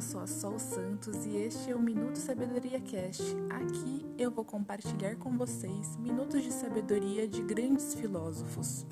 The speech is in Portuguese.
eu sou a Sol Santos e este é o Minuto Sabedoria Cast. Aqui eu vou compartilhar com vocês minutos de sabedoria de grandes filósofos.